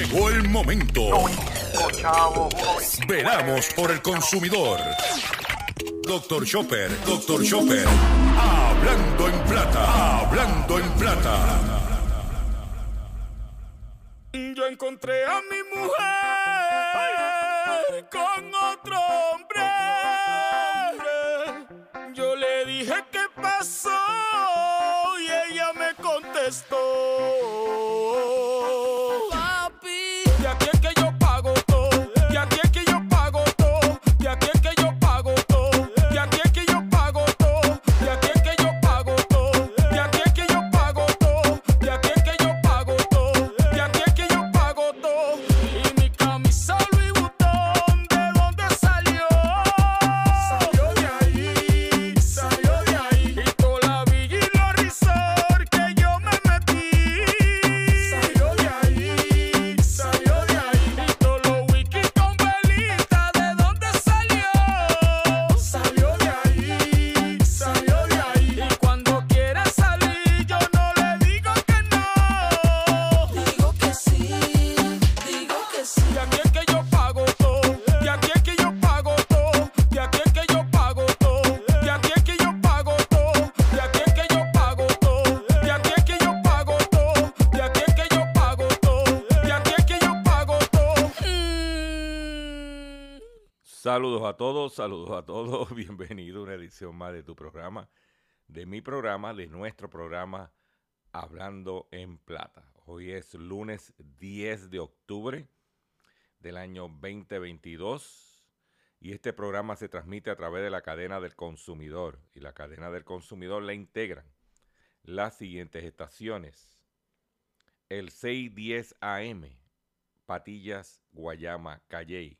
Llegó el momento. Veramos por el consumidor. Doctor Chopper, Doctor Chopper. Hablando en plata, hablando en plata. Yo encontré a Saludos a todos, saludos a todos. Bienvenido a una edición más de tu programa, de mi programa, de nuestro programa Hablando en Plata. Hoy es lunes 10 de octubre del año 2022 y este programa se transmite a través de la cadena del consumidor y la cadena del consumidor la integran las siguientes estaciones. El 610 AM, Patillas, Guayama, Calley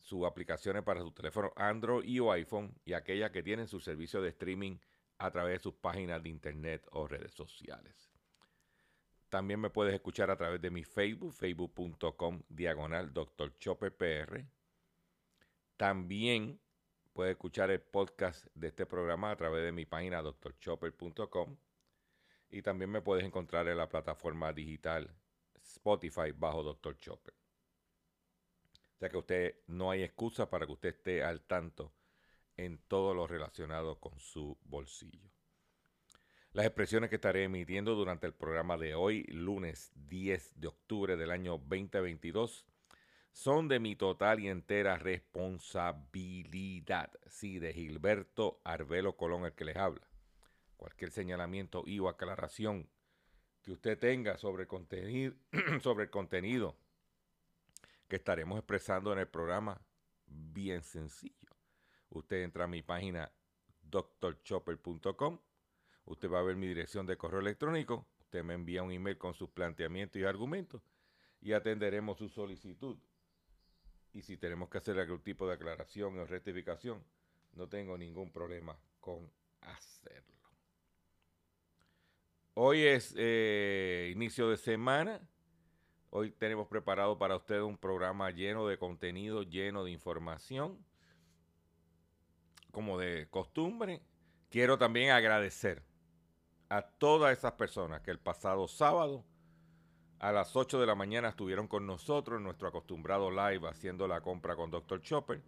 sus aplicaciones para su teléfono Android y o iPhone y aquellas que tienen su servicio de streaming a través de sus páginas de internet o redes sociales. También me puedes escuchar a través de mi Facebook, facebook.com diagonal Dr. Chopper PR. También puedes escuchar el podcast de este programa a través de mi página drchopper.com y también me puedes encontrar en la plataforma digital Spotify bajo Dr. Chopper. Sea que usted no hay excusa para que usted esté al tanto en todo lo relacionado con su bolsillo. Las expresiones que estaré emitiendo durante el programa de hoy, lunes 10 de octubre del año 2022, son de mi total y entera responsabilidad. Sí, de Gilberto Arbelo Colón, el que les habla. Cualquier señalamiento y o aclaración que usted tenga sobre contenido, sobre el contenido que estaremos expresando en el programa, bien sencillo. Usted entra a mi página drchopper.com, usted va a ver mi dirección de correo electrónico, usted me envía un email con sus planteamientos y argumentos y atenderemos su solicitud. Y si tenemos que hacer algún tipo de aclaración o rectificación, no tengo ningún problema con hacerlo. Hoy es eh, inicio de semana. Hoy tenemos preparado para ustedes un programa lleno de contenido, lleno de información. Como de costumbre, quiero también agradecer a todas esas personas que el pasado sábado a las 8 de la mañana estuvieron con nosotros en nuestro acostumbrado live haciendo la compra con Dr. Chopper,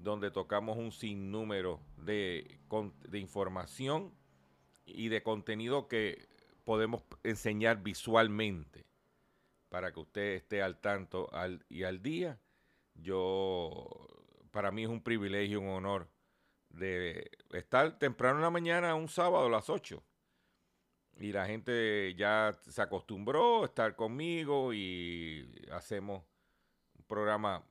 donde tocamos un sinnúmero de, de información y de contenido que podemos enseñar visualmente para que usted esté al tanto al, y al día. Yo, para mí es un privilegio, un honor de estar temprano en la mañana, un sábado a las 8. Y la gente ya se acostumbró a estar conmigo y hacemos un programa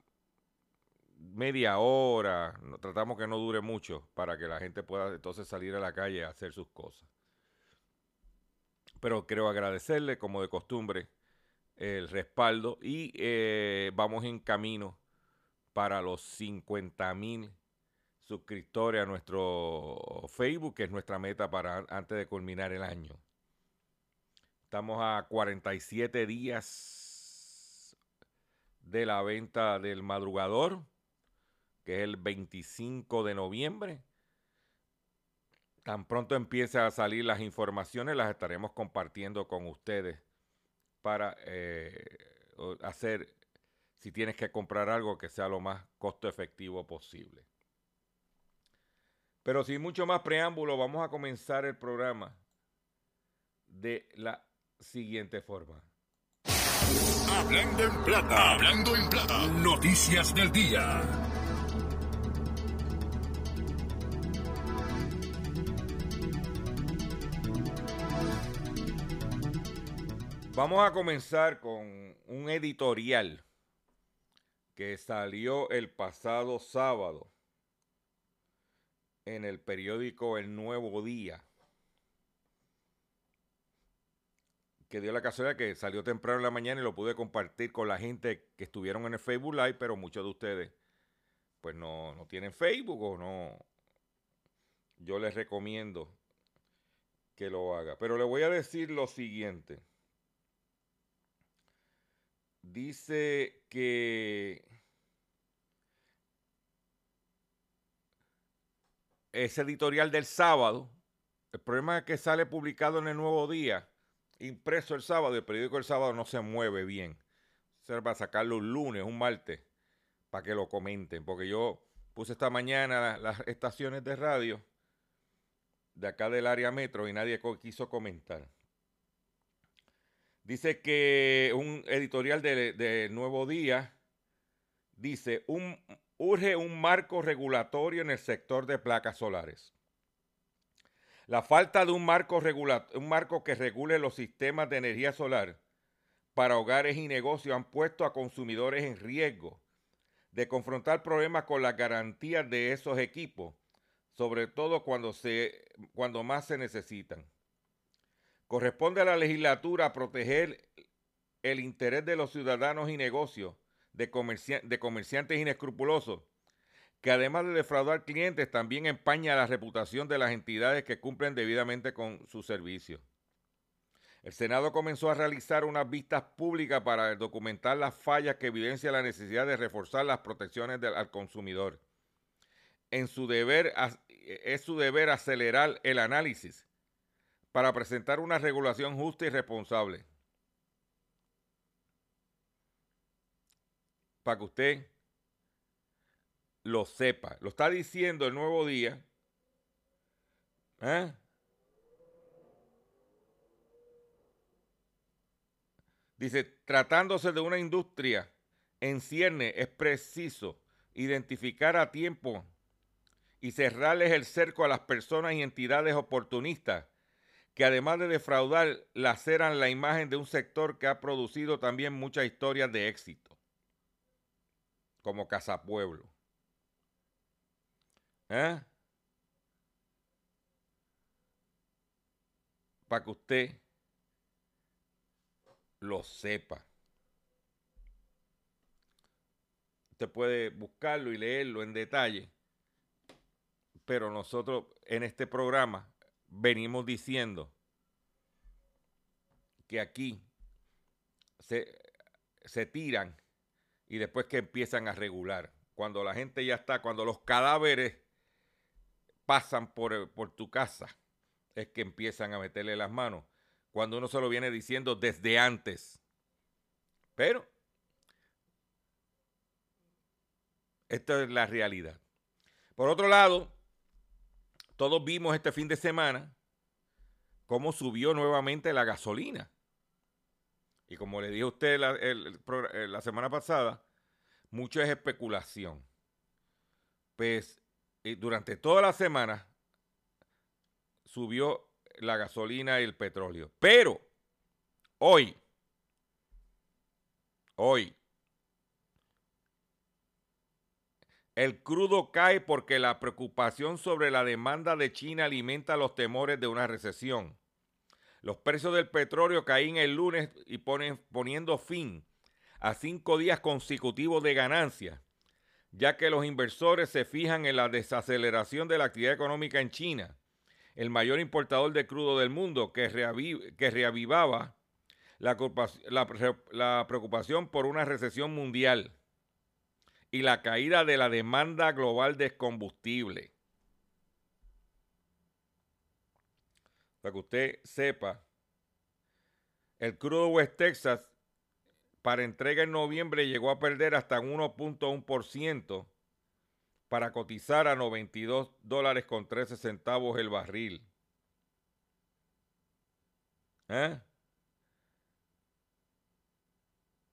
media hora, tratamos que no dure mucho para que la gente pueda entonces salir a la calle a hacer sus cosas. Pero quiero agradecerle, como de costumbre, el respaldo y eh, vamos en camino para los 50 mil suscriptores a nuestro Facebook, que es nuestra meta para antes de culminar el año. Estamos a 47 días de la venta del madrugador, que es el 25 de noviembre. Tan pronto empiece a salir las informaciones, las estaremos compartiendo con ustedes para eh, hacer, si tienes que comprar algo, que sea lo más costo efectivo posible. Pero sin mucho más preámbulo, vamos a comenzar el programa de la siguiente forma. Hablando en plata, hablando en plata, noticias del día. Vamos a comenzar con un editorial que salió el pasado sábado en el periódico El Nuevo Día. Que dio la casualidad que salió temprano en la mañana y lo pude compartir con la gente que estuvieron en el Facebook Live, pero muchos de ustedes pues no, no tienen Facebook o no. Yo les recomiendo que lo haga. Pero le voy a decir lo siguiente. Dice que ese editorial del sábado, el problema es que sale publicado en el Nuevo Día, impreso el sábado, el periódico el sábado no se mueve bien. Se va a sacarlo un lunes, un martes, para que lo comenten, porque yo puse esta mañana las estaciones de radio de acá del área metro y nadie quiso comentar. Dice que un editorial de, Nuevo Día dice, urge un marco regulatorio en el sector de placas solares. La falta de un marco, un marco que regule los sistemas de energía solar para hogares y negocios han puesto a consumidores en riesgo de confrontar problemas con las garantías de esos equipos, sobre todo cuando, se, cuando más se necesitan. Corresponde a la legislatura proteger el interés de los ciudadanos y negocios, de, comerciantes inescrupulosos, que además de defraudar clientes, también empaña la reputación de las entidades que cumplen debidamente con su servicio. El Senado comenzó a realizar unas vistas públicas para documentar las fallas que evidencian la necesidad de reforzar las protecciones al consumidor. En su deber, es su deber acelerar el análisis para presentar una regulación justa y responsable. Para que usted lo sepa. Lo está diciendo el nuevo día. ¿eh? Dice, tratándose de una industria en cierne, es preciso identificar a tiempo y cerrarles el cerco a las personas y entidades oportunistas que además de defraudar, laceran la imagen de un sector que ha producido también muchas historias de éxito, como Casa Pueblo. ¿Eh? Para que usted lo sepa. Usted puede buscarlo y leerlo en detalle. Pero nosotros en este programa venimos diciendo que aquí se, se tiran y después que empiezan a regular. Cuando la gente ya está, cuando los cadáveres pasan por, por tu casa, es que empiezan a meterle las manos. Cuando uno se lo viene diciendo desde antes. Pero esta es la realidad. Por otro lado, todos vimos este fin de semana cómo subió nuevamente la gasolina. Y como le dije a usted la, eh, la semana pasada, mucho es especulación. Pues durante toda la semana subió la gasolina y el petróleo. Pero hoy, hoy, El crudo cae porque la preocupación sobre la demanda de China alimenta los temores de una recesión. Los precios del petróleo caían el lunes y ponen, poniendo fin a cinco días consecutivos de ganancias, ya que los inversores se fijan en la desaceleración de la actividad económica en China, el mayor importador de crudo del mundo, que, reavivaba la preocupación por una recesión mundial y la caída de la demanda global de combustible. Para que usted sepa, el crudo West Texas para entrega en noviembre llegó a perder hasta 1.1% para cotizar a 92 dólares con 13 centavos el barril. ¿Eh?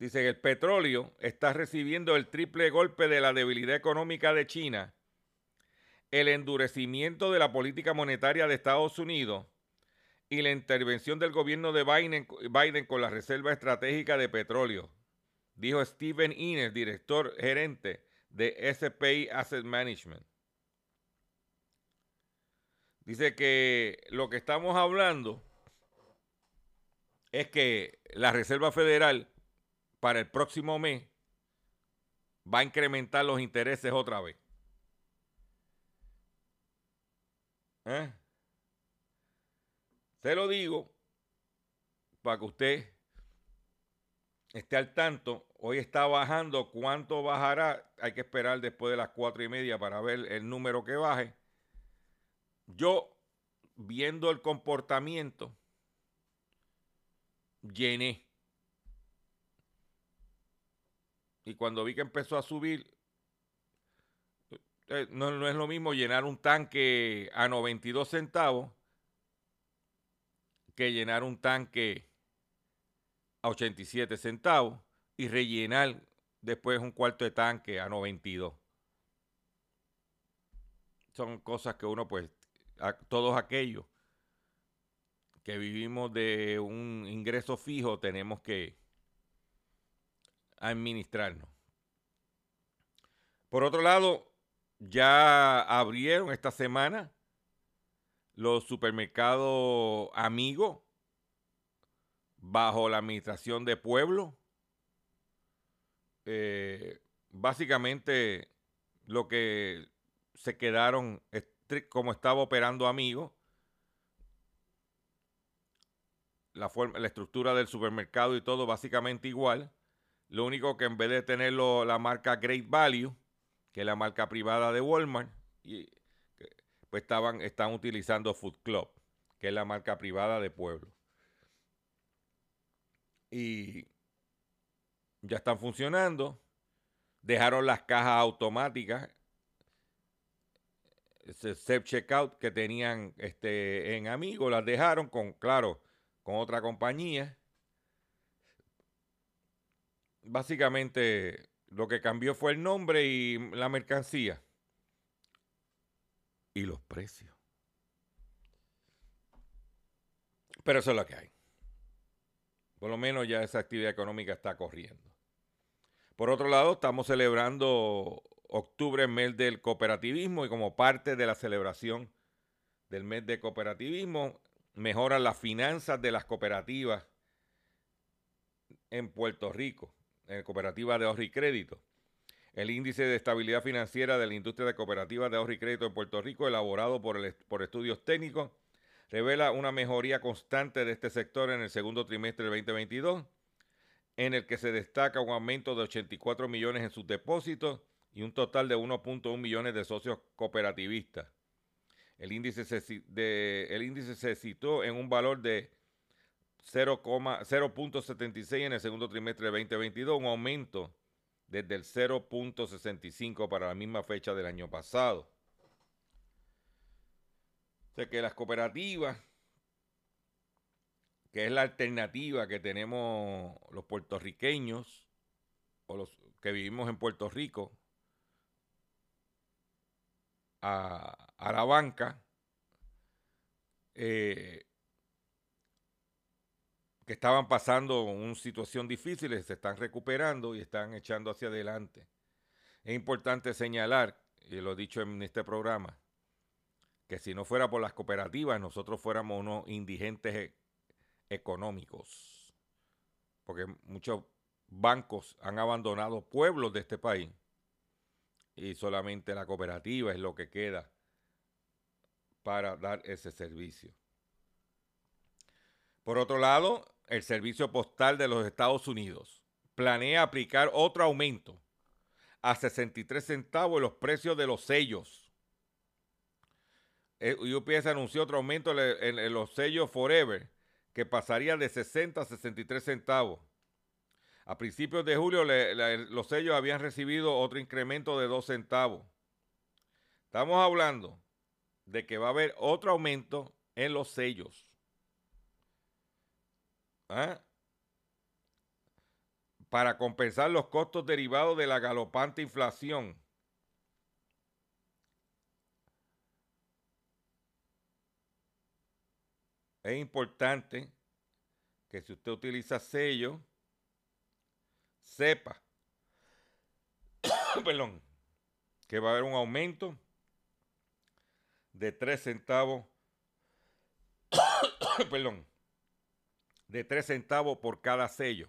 Dice que el petróleo está recibiendo el triple golpe de la debilidad económica de China, el endurecimiento de la política monetaria de Estados Unidos y la intervención del gobierno de Biden, con la Reserva Estratégica de Petróleo, dijo Steven Innes, director gerente de SPI Asset Management. Dice que lo que estamos hablando es que la Reserva Federal para el próximo mes va a incrementar los intereses otra vez. ¿Eh? Se lo digo para que usted esté al tanto. Hoy está bajando. ¿Cuánto bajará? Hay que esperar después de las cuatro y media para ver el número que baje. Yo, viendo el comportamiento, llené. Y cuando vi que empezó a subir, eh, no, no, es lo mismo llenar un tanque a 92 centavos que llenar un tanque a 87 centavos y rellenar después un cuarto de tanque a 92. Son cosas que uno, pues, todos aquellos que vivimos de un ingreso fijo tenemos que administrarnos. Por otro lado, ya abrieron esta semana los supermercados amigos bajo la administración de pueblo. Eh, básicamente lo que se quedaron como estaba operando amigos, la, forma, la estructura del supermercado y todo básicamente igual. Lo único que en vez de tenerlo la marca Great Value, que es la marca privada de Walmart, y pues estaban, están utilizando Food Club, que es la marca privada de Pueblo. Y ya están funcionando. Dejaron las cajas automáticas, self checkout que tenían este, en Amigo, las dejaron con, claro, con otra compañía. Básicamente lo que cambió fue el nombre y la mercancía y los precios. Pero eso es lo que hay. Por lo menos ya esa actividad económica está corriendo. Por otro lado, estamos celebrando octubre, mes del cooperativismo, y como parte de la celebración del mes de cooperativismo, mejoran las finanzas de las cooperativas en Puerto Rico, en cooperativa de ahorro y crédito. El índice de estabilidad financiera de la industria de cooperativas de ahorro y crédito en Puerto Rico, elaborado por, por estudios técnicos, revela una mejoría constante de este sector en el segundo trimestre del 2022, en el que se destaca un aumento de 84 millones en sus depósitos y un total de 1.1 millones de socios cooperativistas. El índice se, el índice se citó en un valor de 0,76 en el segundo trimestre del 2022, un aumento desde el 0.65 para la misma fecha del año pasado. O sea que las cooperativas, que es la alternativa que tenemos los puertorriqueños o los que vivimos en Puerto Rico a, la banca, eh, que estaban pasando una situación difícil, se están recuperando y están echando hacia adelante. Es importante señalar, y lo he dicho en este programa, que si no fuera por las cooperativas, nosotros fuéramos unos indigentes económicos, porque muchos bancos han abandonado pueblos de este país y solamente la cooperativa es lo que queda para dar ese servicio. Por otro lado, el Servicio Postal de los Estados Unidos planea aplicar otro aumento a 63 centavos en los precios de los sellos. UPS anunció otro aumento en, los sellos Forever, que pasaría de 60 a 63 centavos. A principios de julio los sellos habían recibido otro incremento de 2 centavos. Estamos hablando de que va a haber otro aumento en los sellos. ¿Ah? Para compensar los costos derivados de la galopante inflación. Es importante que si usted utiliza sello, sepa, que va a haber un aumento de 3 centavos, perdón, de 3 centavos por cada sello.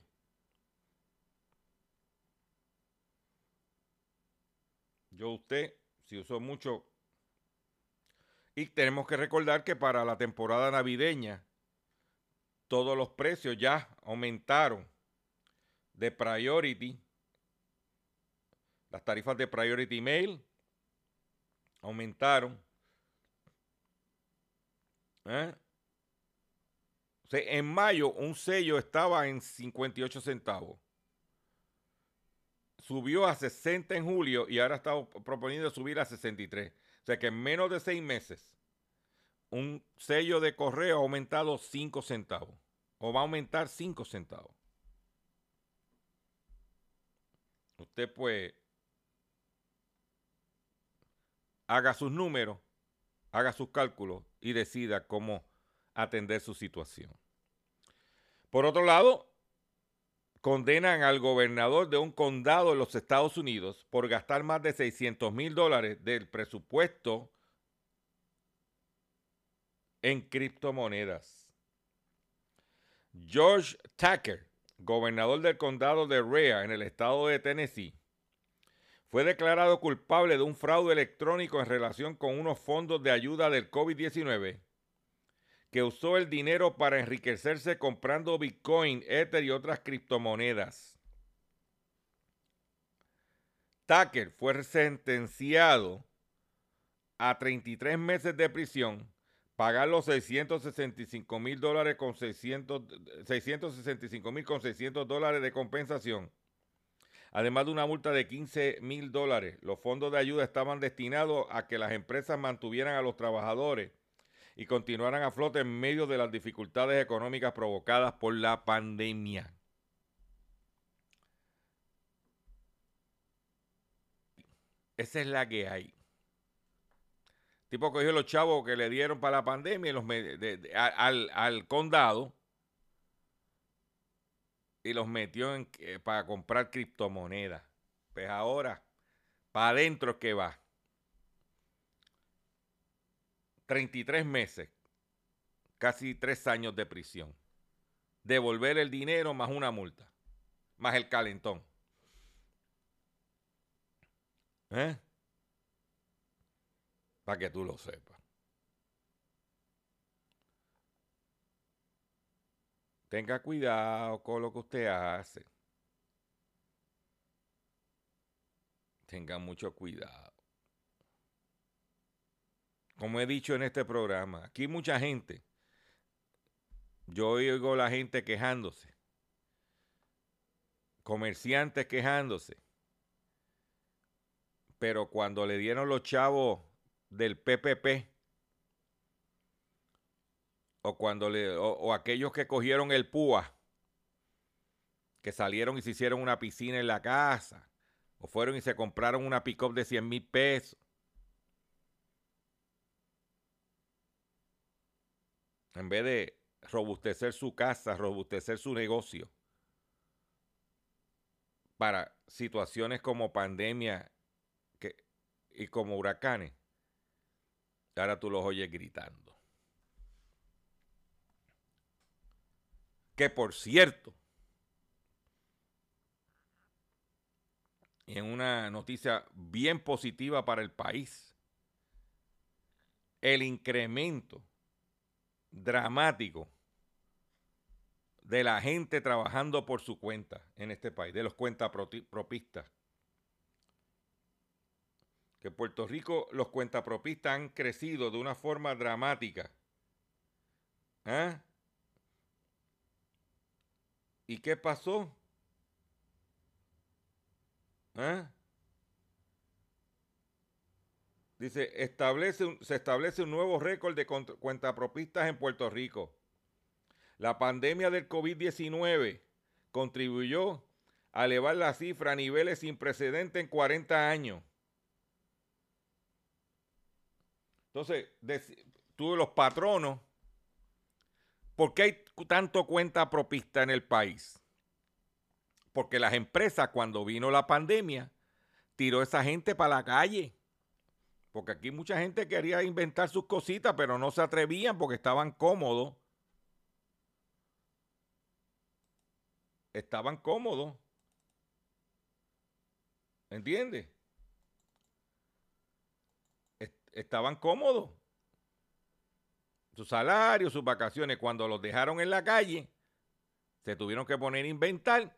Yo usted, si usó mucho, y tenemos que recordar que para la temporada navideña, todos los precios ya aumentaron de Priority, las tarifas de Priority Mail aumentaron. ¿Eh? En mayo un sello estaba en 58 centavos. Subió a 60 en julio y ahora está proponiendo subir a 63. O sea que en menos de seis meses un sello de correo ha aumentado 5 centavos. O va a aumentar 5 centavos. Usted pues haga sus números, haga sus cálculos y decida cómo atender su situación. Por otro lado, condenan al gobernador de un condado en los Estados Unidos por gastar más de 600 mil dólares del presupuesto en criptomonedas. George Tucker, gobernador del condado de Rhea en el estado de Tennessee, fue declarado culpable de un fraude electrónico en relación con unos fondos de ayuda del COVID-19 que usó el dinero para enriquecerse comprando Bitcoin, Ether y otras criptomonedas. Tucker fue sentenciado a 33 meses de prisión, pagar los 665 mil dólares con 665 mil con 600 dólares de compensación, además de una multa de 15 mil dólares. Los fondos de ayuda estaban destinados a que las empresas mantuvieran a los trabajadores y continuarán a flote en medio de las dificultades económicas provocadas por la pandemia. Esa es la que hay. tipo cogió los chavos que le dieron para la pandemia los al, al, condado y los metió eh, para comprar criptomonedas. Pues ahora, para adentro es que va. 33 meses, casi tres años de prisión. Devolver el dinero más una multa, más el calentón. ¿Eh? Para que tú lo sepas. Tenga cuidado con lo que usted hace. Tenga mucho cuidado como he dicho en este programa, aquí mucha gente, yo oigo la gente quejándose, comerciantes quejándose, pero cuando le dieron los chavos del PPP, o cuando le, o, aquellos que cogieron el PUA, que salieron y se hicieron una piscina en la casa, o fueron y se compraron una pick-up de 100 mil pesos, en vez de robustecer su casa, robustecer su negocio para situaciones como pandemia y como huracanes, ahora tú los oyes gritando. Que por cierto, en una noticia bien positiva para el país, el incremento dramático de la gente trabajando por su cuenta en este país, de los cuentapropistas. Que en Puerto Rico los cuentapropistas han crecido de una forma dramática. ¿Ah? ¿Y qué pasó? ¿Ah? Dice, establece se establece un nuevo récord de cuentapropistas en Puerto Rico. La pandemia del COVID-19 contribuyó a elevar la cifra a niveles sin precedentes en 40 años. Entonces, tú los patronos, ¿por qué hay tanto cuenta propista en el país? Porque las empresas, cuando vino la pandemia, tiró a esa gente para la calle. Porque aquí mucha gente quería inventar sus cositas, pero no se atrevían porque estaban cómodos estaban cómodos. ¿Entiendes? Estaban cómodos. Su salario, sus vacaciones, cuando los dejaron en la calle, se tuvieron que poner a inventar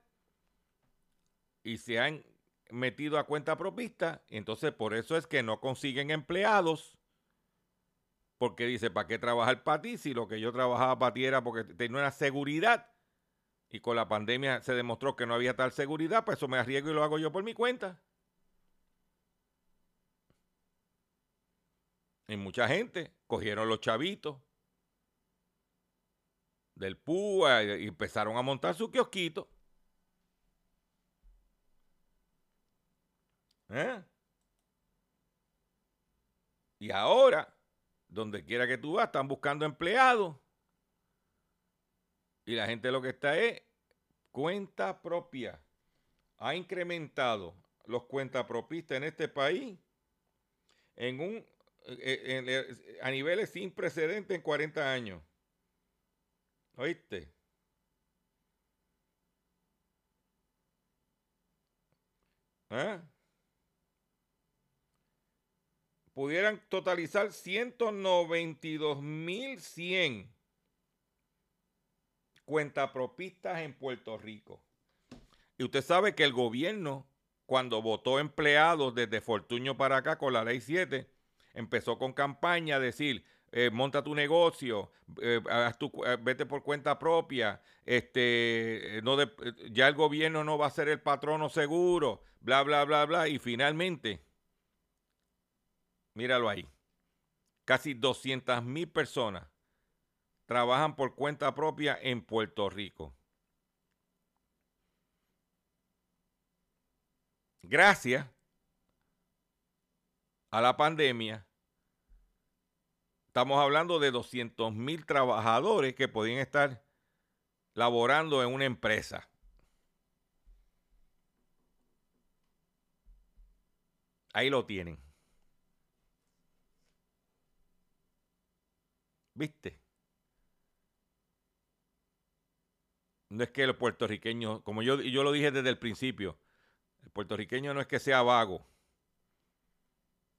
y se han metido a cuenta propista. Entonces por eso es que no consiguen empleados. Porque dice, ¿para qué trabajar para ti si lo que yo trabajaba para ti era porque tenía una seguridad? y con la pandemia se demostró que no había tal seguridad, pues eso me arriesgo y lo hago yo por mi cuenta. Y mucha gente cogieron los chavitos del PUA y empezaron a montar su kiosquito. ¿Eh? Y ahora, donde quiera que tú vas, están buscando empleados. Y la gente lo que está es cuenta propia. Ha incrementado los cuentapropistas en este país en un, eh, eh, a niveles sin precedentes en 40 años. ¿Oíste? ¿Eh? Pudieran totalizar 192.100 cuentapropistas en Puerto Rico. Y usted sabe que el gobierno, cuando votó empleados desde Fortuño para acá con la ley 7, empezó con campaña a decir, eh, monta tu negocio, eh, eh, vete por cuenta propia, este, ya el gobierno no va a ser el patrono seguro, bla, bla, bla, bla. Y finalmente, míralo ahí, casi 200 mil personas trabajan por cuenta propia en Puerto Rico. Gracias a la pandemia, estamos hablando de 200 mil trabajadores que podían estar laborando en una empresa. Ahí lo tienen. ¿Viste? no es que el puertorriqueño, como yo, yo lo dije desde el principio, el puertorriqueño no es que sea vago.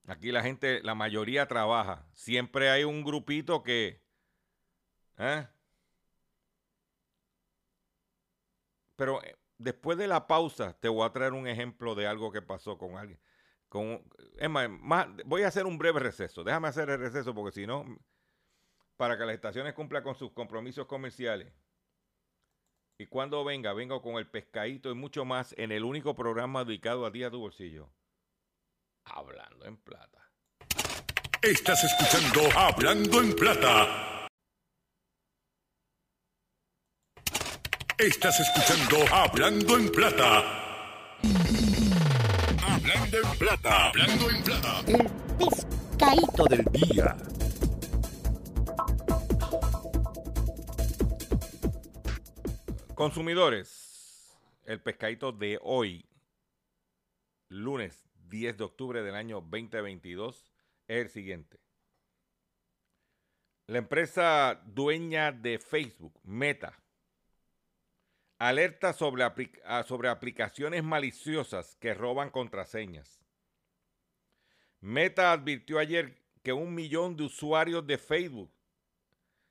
Aquí la gente, la mayoría trabaja. Siempre hay un grupito que... ¿eh? Pero eh, después de la pausa te voy a traer un ejemplo de algo que pasó con alguien. Con, es más, voy a hacer un breve receso. Déjame hacer el receso porque si no, para que las estaciones cumplan con sus compromisos comerciales. Y cuando venga, vengo con el pescadito y mucho más en el único programa dedicado a ti a tu bolsillo. Hablando en plata. Estás escuchando Hablando en plata. Estás escuchando Hablando en plata. Hablando en plata. Hablando en plata. El pescadito del día. Consumidores, el pescadito de hoy, lunes 10 de octubre del año 2022, es el siguiente. La empresa dueña de Facebook, Meta, alerta sobre, ah, sobre aplicaciones maliciosas que roban contraseñas. Meta advirtió ayer que un millón de usuarios de Facebook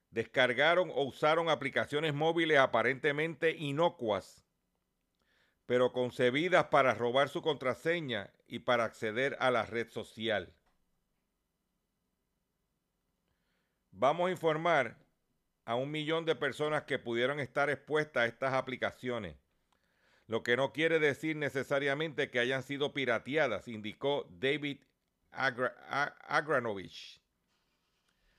descargaron o usaron aplicaciones móviles aparentemente inocuas, pero concebidas para robar su contraseña y para acceder a la red social. Vamos a informar a un millón de personas que pudieron estar expuestas a estas aplicaciones, lo que no quiere decir necesariamente que hayan sido pirateadas, indicó David Agra- Agranovich,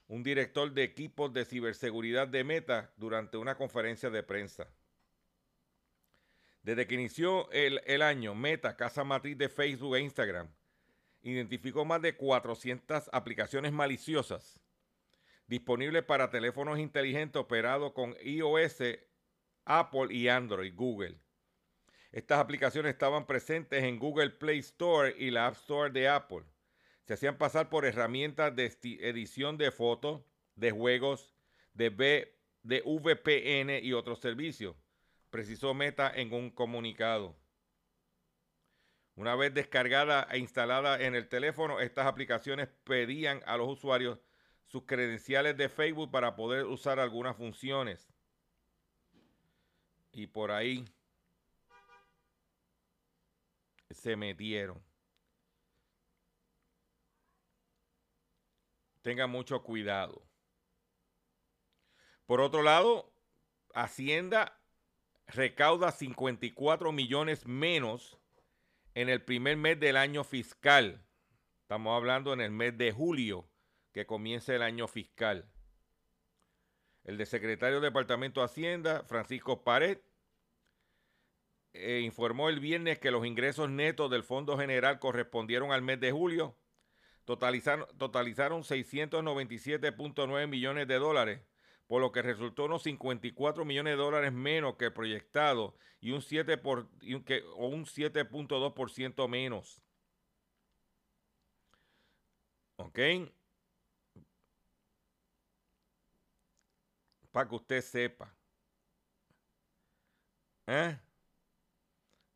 un director de equipos de ciberseguridad de Meta, durante una conferencia de prensa. Desde que inició el, el año, Meta, casa matriz de Facebook e Instagram, identificó más de 400 aplicaciones maliciosas disponibles para teléfonos inteligentes operados con iOS, Apple y Android, Google. Estas aplicaciones estaban presentes en Google Play Store y la App Store de Apple. Se hacían pasar por herramientas de edición de fotos, de juegos, de, V- de VPN y otros servicios, precisó Meta en un comunicado. Una vez descargada e instalada en el teléfono, estas aplicaciones pedían a los usuarios sus credenciales de Facebook para poder usar algunas funciones. Y por ahí se metieron. Tengan mucho cuidado. Por otro lado, Hacienda recauda 54 millones menos en el primer mes del año fiscal. Estamos hablando en el mes de julio, que comienza el año fiscal. El de secretario del Departamento de Hacienda, Francisco Pared, eh, informó el viernes que los ingresos netos del Fondo General correspondieron al mes de julio. Totalizaron, totalizaron 697.9 millones de dólares, por lo que resultó unos 54 millones de dólares menos que proyectado y un 7 por, y un, que, o un 7.2% menos. ¿Ok? Para que usted sepa. ¿Eh?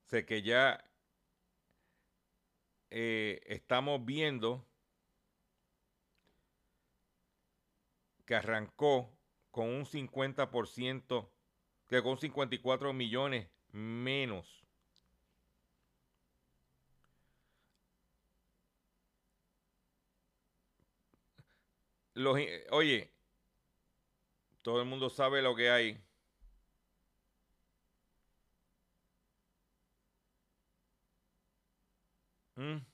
Sé que ya eh, estamos viendo que arrancó con un 50%, que con 54 millones menos. Los, oye, todo el mundo sabe lo que hay. ¿Mm?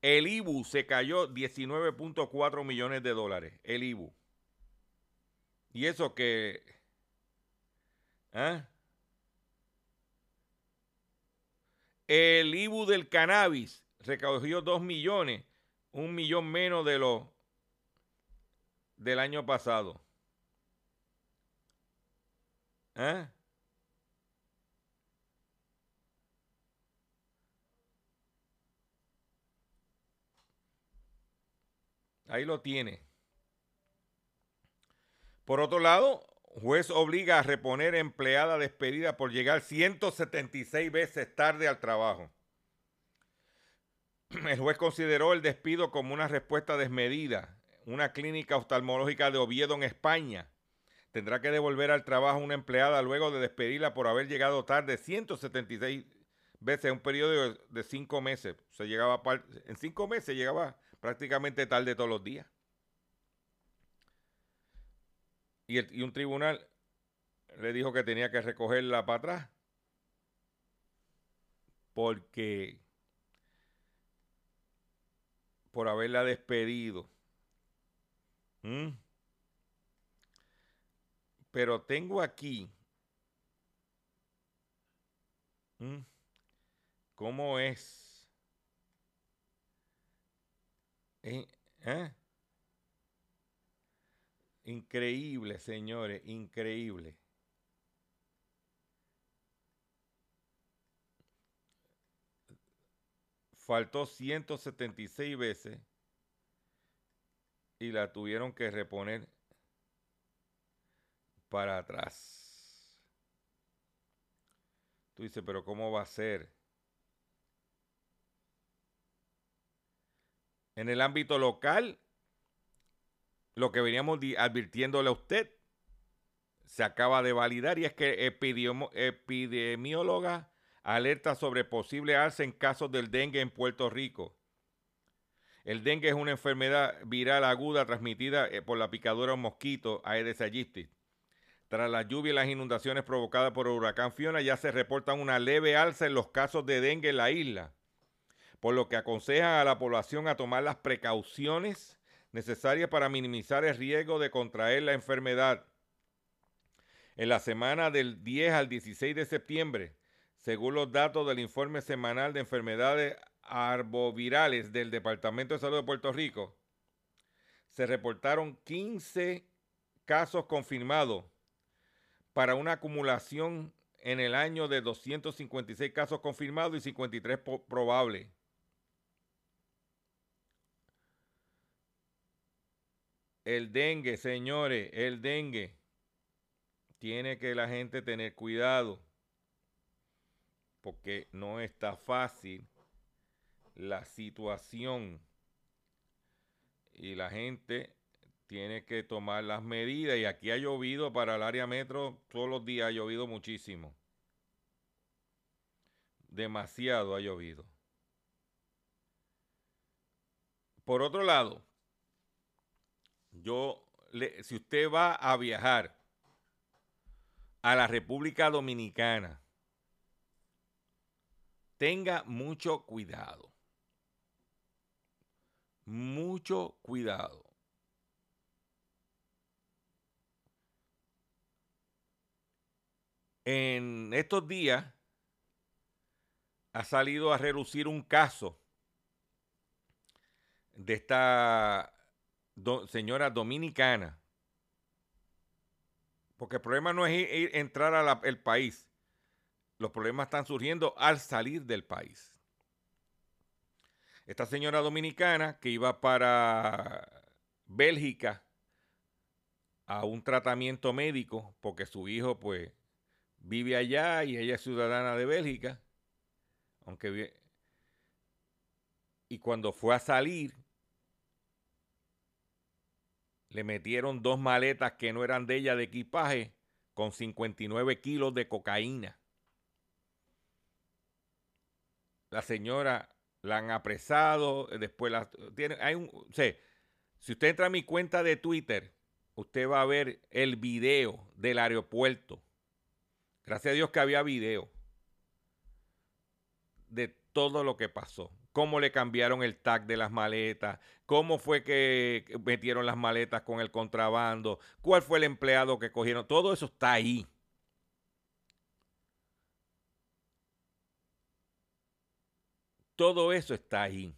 El IBU se cayó 19.4 millones de dólares. El IBU. Y eso que... ¿ah? El IBU del cannabis recogió 2 millones, un millón menos de lo del año pasado. ¿Ah? Ahí lo tiene. Por otro lado, juez obliga a reponer empleada despedida por llegar 176 veces tarde al trabajo. El juez consideró el despido como una respuesta desmedida. Una clínica oftalmológica de Oviedo en España tendrá que devolver al trabajo una empleada luego de despedirla por haber llegado tarde 176 veces en un periodo de, cinco meses. Se llegaba en cinco meses llegaba prácticamente tarde todos los días. Y, el- y un tribunal le dijo que tenía que recogerla para atrás porque por haberla despedido. ¿Mm? Pero tengo aquí ¿Mm? cómo es. Eh. Increíble, señores, increíble. Faltó 176 veces y la tuvieron que reponer para atrás. Tú dices, pero ¿cómo va a ser? En el ámbito local, lo que veníamos advirtiéndole a usted se acaba de validar y es que epidemióloga alerta sobre posible alza en casos del dengue en Puerto Rico. El dengue es una enfermedad viral aguda transmitida eh, por la picadura de mosquito Aedes aegypti. Tras la lluvia y las inundaciones provocadas por el huracán Fiona, ya se reporta una leve alza en los casos de dengue en la isla, por lo que aconseja a la población a tomar las precauciones necesarias para minimizar el riesgo de contraer la enfermedad. En la semana del 10 al 16 de septiembre, según los datos del informe semanal de enfermedades arbovirales del Departamento de Salud de Puerto Rico, se reportaron 15 casos confirmados para una acumulación en el año de 256 casos confirmados y 53 probables. El dengue, señores, el dengue. Tiene que la gente tener cuidado porque no está fácil la situación. Y la gente tiene que tomar las medidas. Y aquí ha llovido para el área metro todos los días ha llovido muchísimo. Demasiado ha llovido. Por otro lado yo si usted va a viajar a la República Dominicana tenga mucho cuidado mucho cuidado. En estos días ha salido a relucir un caso de esta señora dominicana. Porque el problema no es entrar al país. Los problemas están surgiendo al salir del país. Esta señora dominicana que iba para Bélgica a un tratamiento médico porque su hijo pues vive allá y ella es ciudadana de Bélgica, aunque y cuando fue a salir le metieron dos maletas que no eran de ella de equipaje con 59 kilos de cocaína. La señora la han apresado, eh, después la tiene, hay un, si usted entra a mi cuenta de Twitter, usted va a ver el video del aeropuerto. Gracias a Dios que había video de todo lo que pasó. Cómo le cambiaron el tag de las maletas, cómo fue que metieron las maletas con el contrabando, cuál fue el empleado que cogieron. Todo eso está ahí. Todo eso está ahí.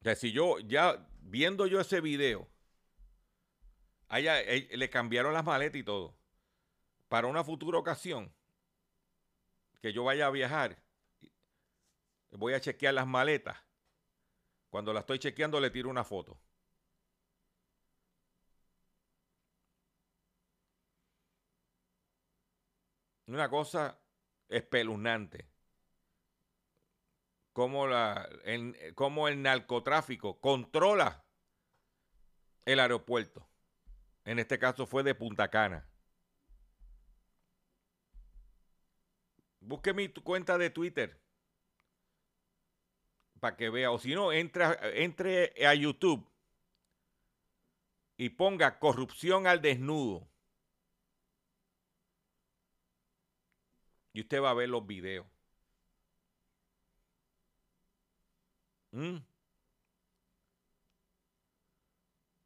O sea, si yo ya viendo yo ese video, allá, eh, le cambiaron las maletas y todo. Para una futura ocasión que yo vaya a viajar, voy a chequear las maletas. Cuando la estoy chequeando le tiro una foto. Una cosa espeluznante. Cómo, la, cómo el narcotráfico controla el aeropuerto. En este caso fue de Punta Cana. Busque mi cuenta de Twitter para que vea. O si no, entre, entre a YouTube y ponga corrupción al desnudo. Y usted va a ver los videos. ¿Mm?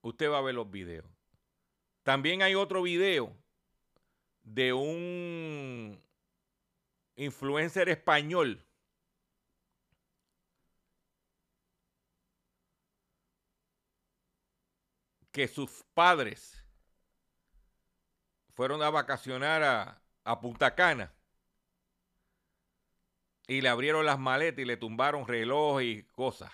Usted va a ver los videos. También hay otro video de un influencer español que sus padres fueron a vacacionar a, a Punta Cana y le abrieron las maletas y le tumbaron reloj y cosas.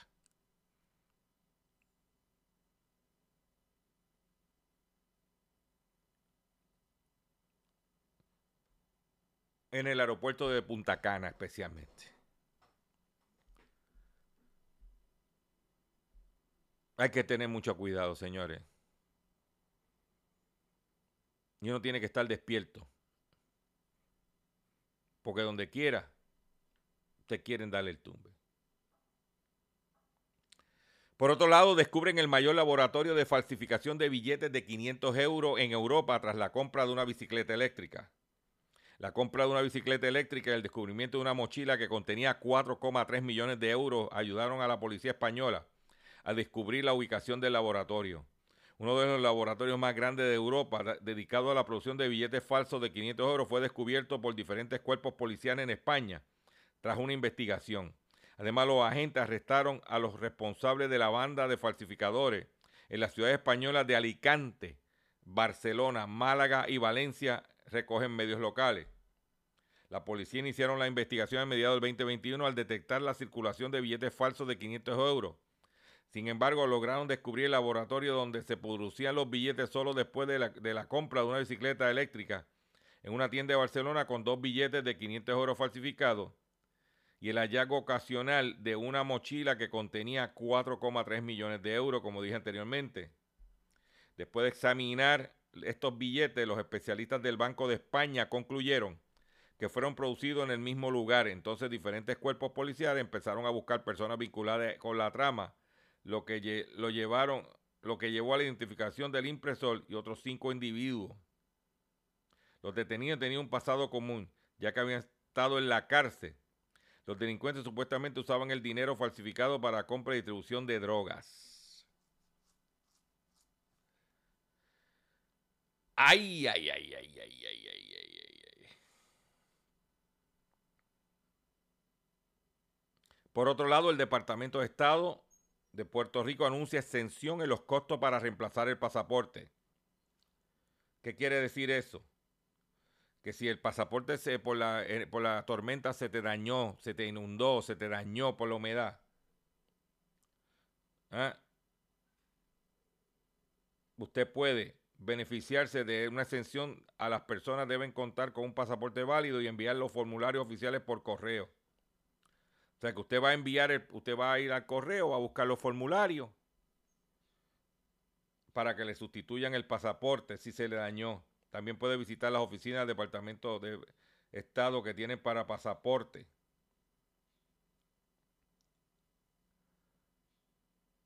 En el aeropuerto de Punta Cana especialmente. Hay que tener mucho cuidado, señores. Y uno tiene que estar despierto. Porque donde quiera te quieren darle el tumbe. Por otro lado, descubren el mayor laboratorio de falsificación de billetes de 500 euros en Europa tras la compra de una bicicleta eléctrica. La compra de una bicicleta eléctrica y el descubrimiento de una mochila que contenía 4,3 millones de euros ayudaron a la policía española a descubrir la ubicación del laboratorio. Uno de los laboratorios más grandes de Europa, dedicado a la producción de billetes falsos de 500 euros, fue descubierto por diferentes cuerpos policiales en España tras una investigación. Además, los agentes arrestaron a los responsables de la banda de falsificadores en las ciudades españolas de Alicante, Barcelona, Málaga y Valencia, recogen medios locales. La policía iniciaron la investigación a mediados del 2021 al detectar la circulación de billetes falsos de 500 euros. Sin embargo, lograron descubrir el laboratorio donde se producían los billetes solo después de la, de la compra de una bicicleta eléctrica en una tienda de Barcelona con dos billetes de 500 euros falsificados y el hallazgo ocasional de una mochila que contenía 4,3 millones de euros, como dije anteriormente. Después de examinar estos billetes, los especialistas del Banco de España concluyeron que fueron producidos en el mismo lugar. Entonces diferentes cuerpos policiales empezaron a buscar personas vinculadas con la trama, lo que, lo llevaron, lo que llevó a la identificación del impresor y otros cinco individuos. Los detenidos tenían un pasado común, ya que habían estado en la cárcel los delincuentes supuestamente usaban el dinero falsificado para compra y distribución de drogas. Ay, ay, ay, ay, ay, ay, ay, ay, ay. Por otro lado, el Departamento de Estado de Puerto Rico anuncia exención en los costos para reemplazar el pasaporte. ¿Qué quiere decir eso? que si el pasaporte se, por, la, eh, por la tormenta se te dañó, se te inundó, se te dañó por la humedad, ¿ah? usted puede beneficiarse de una exención a las personas deben contar con un pasaporte válido y enviar los formularios oficiales por correo. O sea que usted va a enviar, el, usted va a ir al correo a buscar los formularios para que le sustituyan el pasaporte si se le dañó. También puede visitar las oficinas del Departamento de Estado que tienen para pasaporte.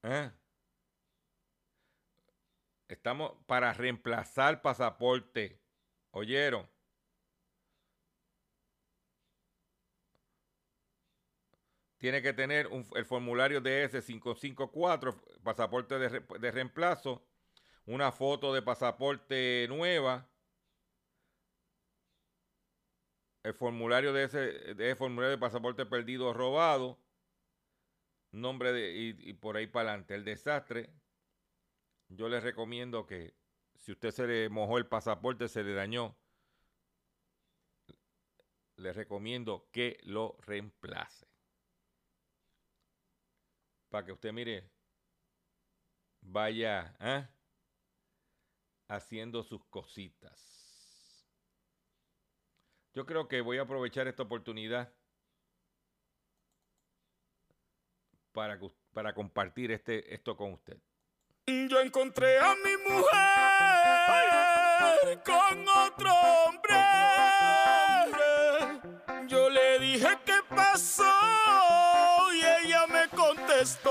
¿Eh? Estamos para reemplazar pasaporte. ¿Oyeron? Tiene que tener el formulario DS554, pasaporte de, de reemplazo, una foto de pasaporte nueva el formulario de ese, formulario de pasaporte perdido o robado, nombre de, y, por ahí para adelante. El desastre, yo les recomiendo que si usted se le mojó el pasaporte, se le dañó, les recomiendo que lo reemplace. Para que usted mire, vaya ¿eh? haciendo sus cositas. Yo creo que voy a aprovechar esta oportunidad para, para compartir este, esto con usted. Yo encontré a mi mujer con otro hombre. Yo le dije qué pasó y ella me contestó.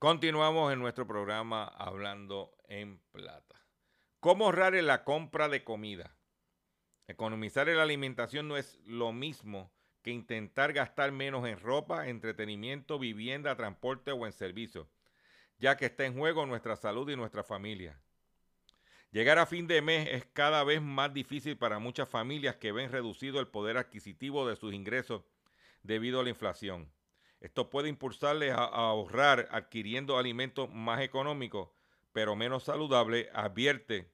Continuamos en nuestro programa Hablando en Plata. ¿Cómo ahorrar en la compra de comida? Economizar en la alimentación no es lo mismo que intentar gastar menos en ropa, entretenimiento, vivienda, transporte o en servicios, ya que está en juego nuestra salud y nuestra familia. Llegar a fin de mes es cada vez más difícil para muchas familias que ven reducido el poder adquisitivo de sus ingresos debido a la inflación. Esto puede impulsarles a, ahorrar adquiriendo alimentos más económicos, pero menos saludables, advierte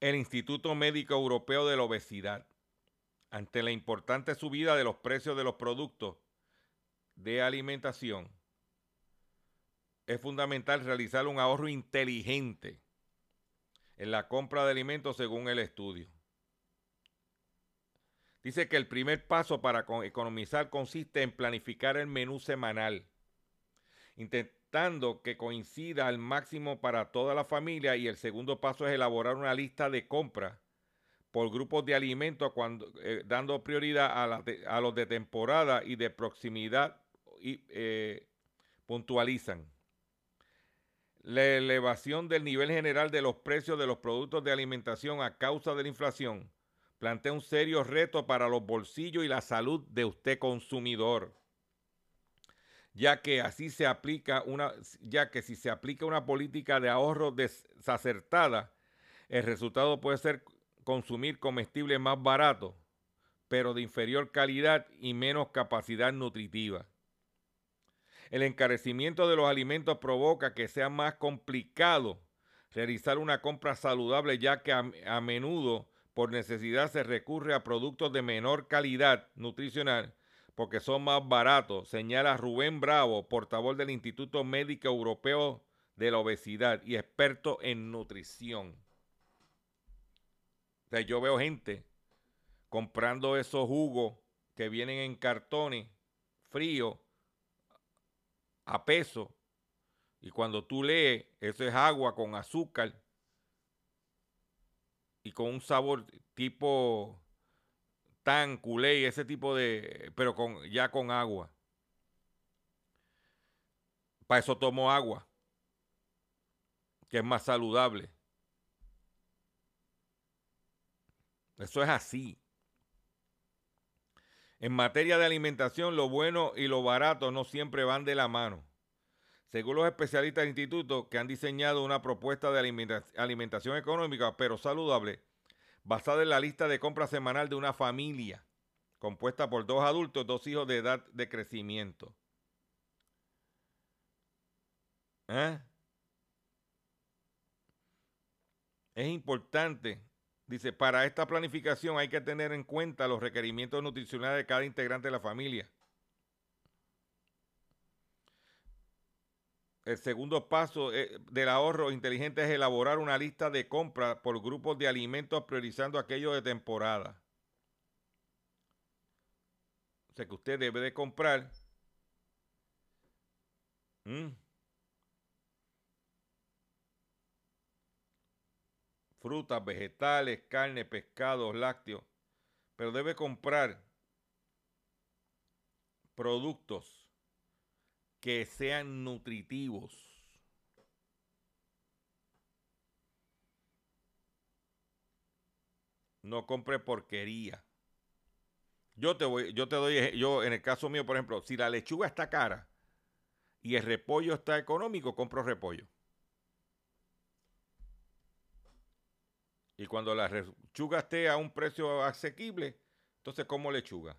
el Instituto Médico Europeo de la Obesidad. Ante la importante subida de los precios de los productos de alimentación, es fundamental realizar un ahorro inteligente en la compra de alimentos según el estudio. Dice que el primer paso para economizar consiste en planificar el menú semanal, intentando que coincida al máximo para toda la familia y el segundo paso es elaborar una lista de compras por grupos de alimentos cuando, eh, dando prioridad a, los de temporada y de proximidad y eh, puntualizan. La elevación del nivel general de los precios de los productos de alimentación a causa de la inflación plantea un serio reto para los bolsillos y la salud de usted consumidor. ya que así se aplica una, ya que si se aplica una política de ahorro desacertada, el resultado puede ser consumir comestibles más baratos, pero de inferior calidad y menos capacidad nutritiva. El encarecimiento de los alimentos provoca que sea más complicado realizar una compra saludable ya que a, menudo por necesidad se recurre a productos de menor calidad nutricional porque son más baratos, señala Rubén Bravo, portavoz del Instituto Médico Europeo de la Obesidad y experto en nutrición. O yo veo gente comprando esos jugos que vienen en cartones fríos a peso y cuando tú lees, eso es agua con azúcar y con un sabor tipo tan, culé, ese tipo de, pero con, ya con agua. Para eso tomo agua, que es más saludable. Eso es así. En materia de alimentación, lo bueno y lo barato no siempre van de la mano. Según los especialistas del instituto que han diseñado una propuesta de alimentación económica pero saludable, basada en la lista de compra semanal de una familia compuesta por dos adultos, dos hijos de edad de crecimiento. ¿Eh? Es importante, dice, para esta planificación hay que tener en cuenta los requerimientos nutricionales de cada integrante de la familia. El segundo paso eh, del ahorro inteligente es elaborar una lista de compras por grupos de alimentos priorizando aquellos de temporada. O sea que usted debe de comprar frutas, vegetales, carne, pescados, lácteos, pero debe comprar productos que sean nutritivos. No compre porquería. Yo te voy, yo te doy, yo en el caso mío, por ejemplo, si la lechuga está cara y el repollo está económico, compro repollo. Y cuando la lechuga esté a un precio asequible, entonces como lechuga.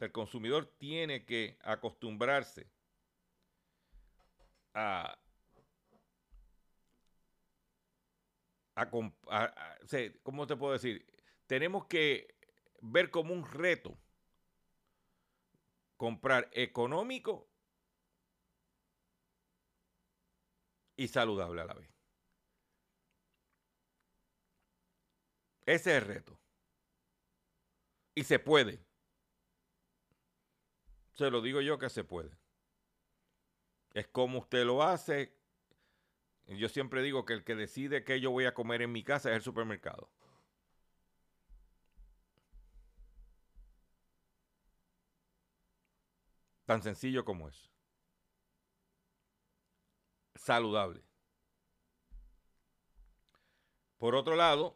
El consumidor tiene que acostumbrarse a, ¿cómo te puedo decir? Tenemos que ver como un reto comprar económico y saludable a la vez. Ese es el reto. Y se puede. Se lo digo yo que se puede. Es como usted lo hace. Yo siempre digo que el que decide qué yo voy a comer en mi casa es el supermercado. Tan sencillo como es. Saludable. Por otro lado,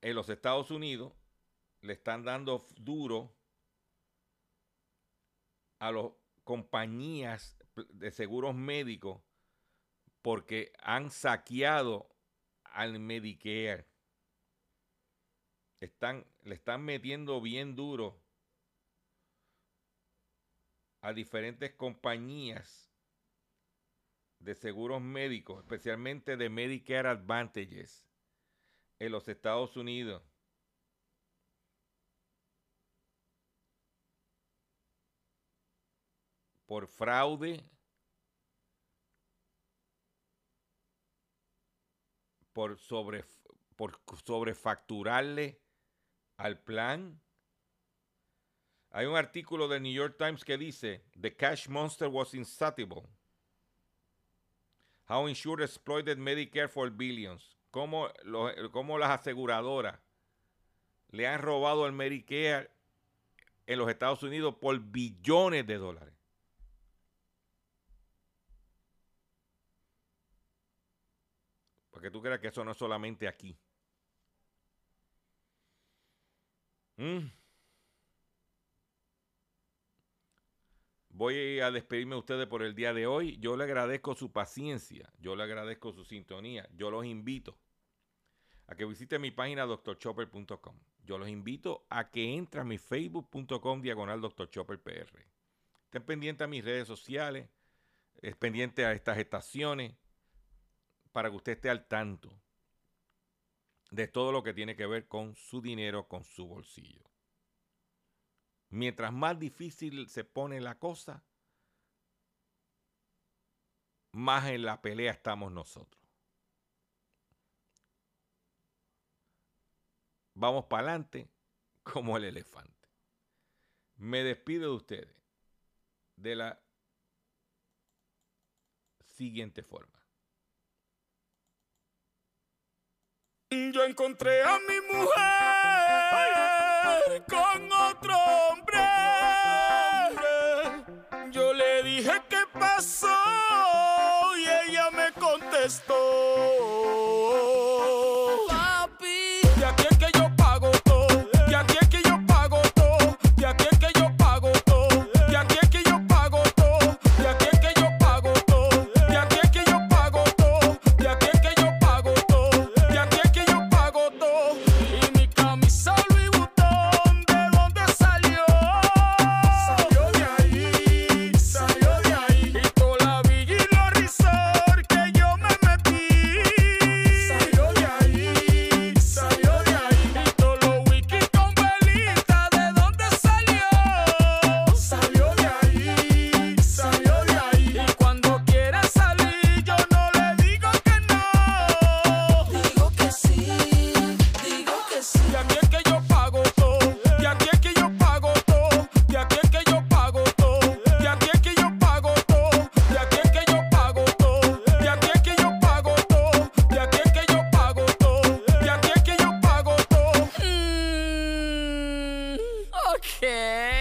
en los Estados Unidos le están dando duro a las compañías de seguros médicos porque han saqueado al Medicare. Están, le están metiendo bien duro a diferentes compañías de seguros médicos, especialmente de Medicare Advantages en los Estados Unidos. Por fraude, por, sobre, por sobrefacturarle al plan. Hay un artículo del New York Times que dice, The Cash Monster was insatiable. How insured exploited Medicare for billions. Cómo, cómo las aseguradoras le han robado al Medicare en los Estados Unidos por billones de dólares. Que tú creas que eso no es solamente aquí. Mm. voy a despedirme de ustedes por el día de hoy. Yo le agradezco su paciencia, yo le agradezco su sintonía. Yo los invito a que visiten mi página drchopper.com. Yo los invito a que entren a mi facebook.com diagonal drchopperpr. Estén pendientes a mis redes sociales, es pendiente a estas estaciones, para que usted esté al tanto de todo lo que tiene que ver con su dinero, con su bolsillo. Mientras más difícil se pone la cosa, más en la pelea estamos nosotros. Vamos para adelante como el elefante. Me despido de ustedes de la siguiente forma. Yo encontré a mi mujer con otro hombre. Yo le dije qué pasó y ella me contestó.